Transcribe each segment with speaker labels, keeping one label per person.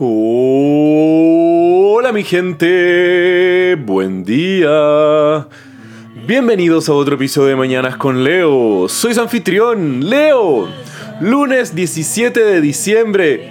Speaker 1: Hola mi gente, buen día. Bienvenidos a otro episodio de Mañanas con Leo. Soy anfitrión, Leo. Lunes 17 de diciembre.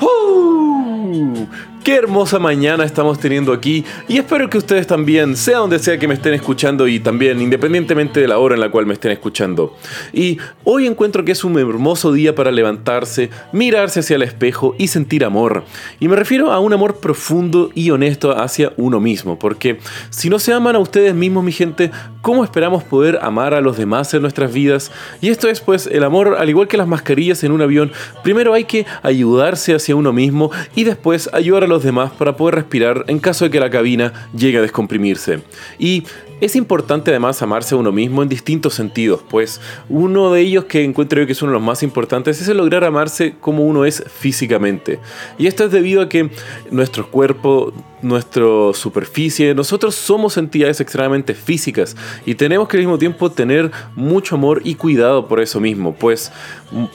Speaker 1: Qué hermosa mañana estamos teniendo aquí y espero que ustedes también, sea donde sea que me estén escuchando y también independientemente de la hora en la cual me estén escuchando. Y hoy encuentro que es un hermoso día para levantarse, mirarse hacia el espejo y sentir amor. Y me refiero a un amor profundo y honesto hacia uno mismo, porque si no se aman a ustedes mismos, mi gente, ¿cómo esperamos poder amar a los demás en nuestras vidas? Y esto es pues el amor, al igual que las mascarillas en un avión, primero hay que ayudarse hacia uno mismo y después ayudar a los demás para poder respirar en caso de que la cabina llegue a descomprimirse. Y es importante además amarse a uno mismo en distintos sentidos, pues uno de ellos que encuentro yo que es uno de los más importantes es el lograr amarse como uno es físicamente. Y esto es debido a que nuestro cuerpo, nuestra superficie, nosotros somos entidades extremadamente físicas y tenemos que al mismo tiempo tener mucho amor y cuidado por eso mismo, pues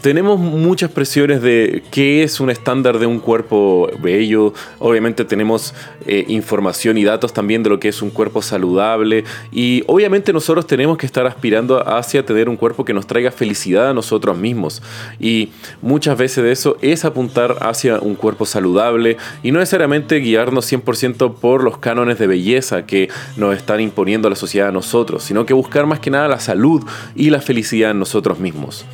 Speaker 1: tenemos muchas presiones de qué es un estándar de un cuerpo bello, obviamente tenemos eh, información y datos también de lo que es un cuerpo saludable, y obviamente nosotros tenemos que estar aspirando hacia tener un cuerpo que nos traiga felicidad a nosotros mismos. Y muchas veces de eso es apuntar hacia un cuerpo saludable y no necesariamente guiarnos 100% por los cánones de belleza que nos están imponiendo la sociedad a nosotros, sino que buscar más que nada la salud y la felicidad en nosotros mismos.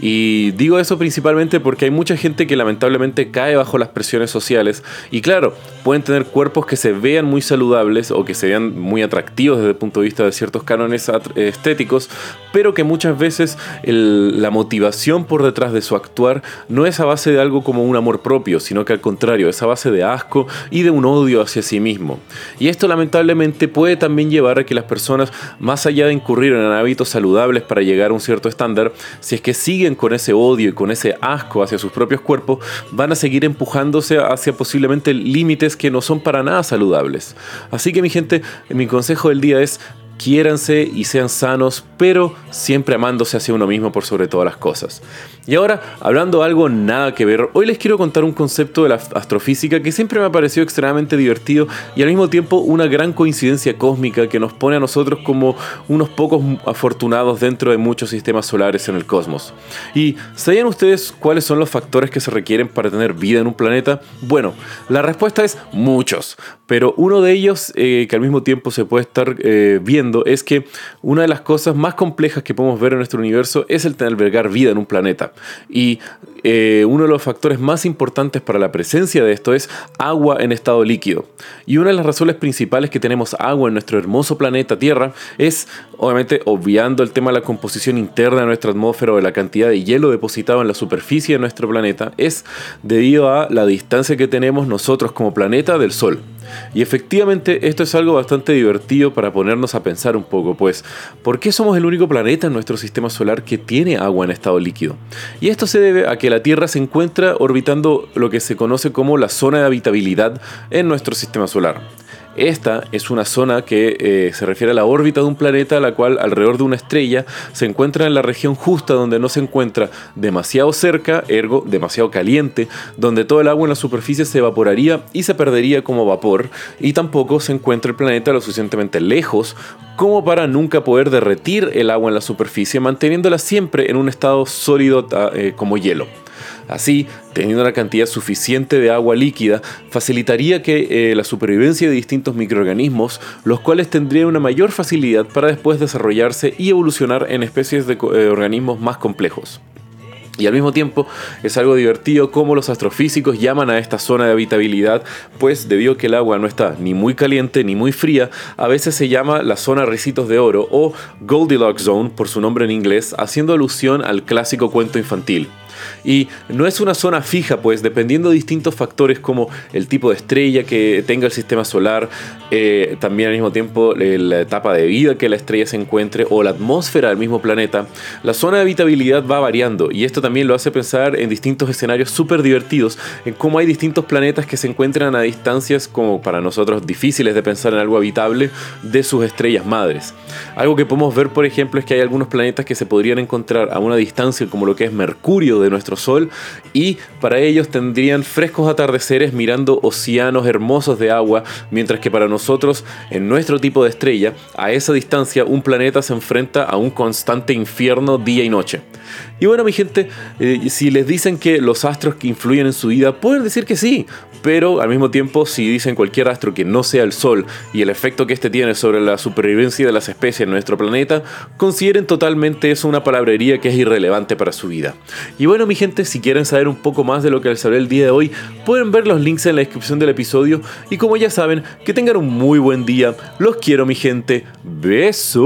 Speaker 1: Y digo eso principalmente porque hay mucha gente que lamentablemente cae bajo las presiones sociales y claro, pueden tener cuerpos que se vean muy saludables o que se vean muy atractivos desde el punto de vista de ciertos cánones estéticos, pero que muchas veces la motivación por detrás de su actuar no es a base de algo como un amor propio, sino que al contrario, es a base de asco y de un odio hacia sí mismo. Y esto lamentablemente puede también llevar a que las personas, más allá de incurrir en hábitos saludables para llegar a un cierto estándar, si es que siguen con ese odio y con ese asco hacia sus propios cuerpos, van a seguir empujándose hacia posiblemente límites que no son para nada saludables. Así que mi gente, mi consejo del día es quiéranse y sean sanos, pero siempre amándose hacia uno mismo por sobre todas las cosas. Y ahora, hablando algo nada que ver, hoy les quiero contar un concepto de la astrofísica que siempre me ha parecido extremadamente divertido y al mismo tiempo una gran coincidencia cósmica que nos pone a nosotros como unos pocos afortunados dentro de muchos sistemas solares en el cosmos. ¿Y sabían ustedes cuáles son los factores que se requieren para tener vida en un planeta? Bueno, la respuesta es muchos, pero uno de ellos eh, que al mismo tiempo se puede estar eh, viendo es que una de las cosas más complejas que podemos ver en nuestro universo es el tener albergar vida en un planeta. Y eh, uno de los factores más importantes para la presencia de esto es agua en estado líquido. Y una de las razones principales que tenemos agua en nuestro hermoso planeta Tierra es, obviamente, obviando el tema de la composición interna de nuestra atmósfera o de la cantidad de hielo depositado en la superficie de nuestro planeta, es debido a la distancia que tenemos nosotros como planeta del Sol. Y efectivamente esto es algo bastante divertido para ponernos a pensar un poco, pues, ¿por qué somos el único planeta en nuestro sistema solar que tiene agua en estado líquido? Y esto se debe a que la Tierra se encuentra orbitando lo que se conoce como la zona de habitabilidad en nuestro sistema solar. Esta es una zona que eh, se refiere a la órbita de un planeta, la cual alrededor de una estrella se encuentra en la región justa donde no se encuentra demasiado cerca, ergo demasiado caliente, donde todo el agua en la superficie se evaporaría y se perdería como vapor, y tampoco se encuentra el planeta lo suficientemente lejos como para nunca poder derretir el agua en la superficie, manteniéndola siempre en un estado sólido eh, como hielo. Así, teniendo una cantidad suficiente de agua líquida, facilitaría que eh, la supervivencia de distintos microorganismos, los cuales tendrían una mayor facilidad para después desarrollarse y evolucionar en especies de eh, organismos más complejos. Y al mismo tiempo es algo divertido como los astrofísicos llaman a esta zona de habitabilidad, pues debido a que el agua no está ni muy caliente ni muy fría, a veces se llama la zona Ricitos de Oro o Goldilocks Zone por su nombre en inglés, haciendo alusión al clásico cuento infantil. Y no es una zona fija, pues dependiendo de distintos factores como el tipo de estrella que tenga el sistema solar, eh, también al mismo tiempo la etapa de vida que la estrella se encuentre o la atmósfera del mismo planeta, la zona de habitabilidad va variando y esto también lo hace pensar en distintos escenarios súper divertidos, en cómo hay distintos planetas que se encuentran a distancias como para nosotros difíciles de pensar en algo habitable de sus estrellas madres. Algo que podemos ver, por ejemplo, es que hay algunos planetas que se podrían encontrar a una distancia como lo que es Mercurio nuestro Sol y para ellos tendrían frescos atardeceres mirando océanos hermosos de agua, mientras que para nosotros, en nuestro tipo de estrella, a esa distancia un planeta se enfrenta a un constante infierno día y noche. Y bueno, mi gente, eh, si les dicen que los astros que influyen en su vida, pueden decir que sí, pero al mismo tiempo, si dicen cualquier astro que no sea el Sol y el efecto que este tiene sobre la supervivencia de las especies en nuestro planeta, consideren totalmente eso una palabrería que es irrelevante para su vida. Y bueno, mi gente, si quieren saber un poco más de lo que les hablé el día de hoy, pueden ver los links en la descripción del episodio. Y como ya saben, que tengan un muy buen día. Los quiero, mi gente. Besos.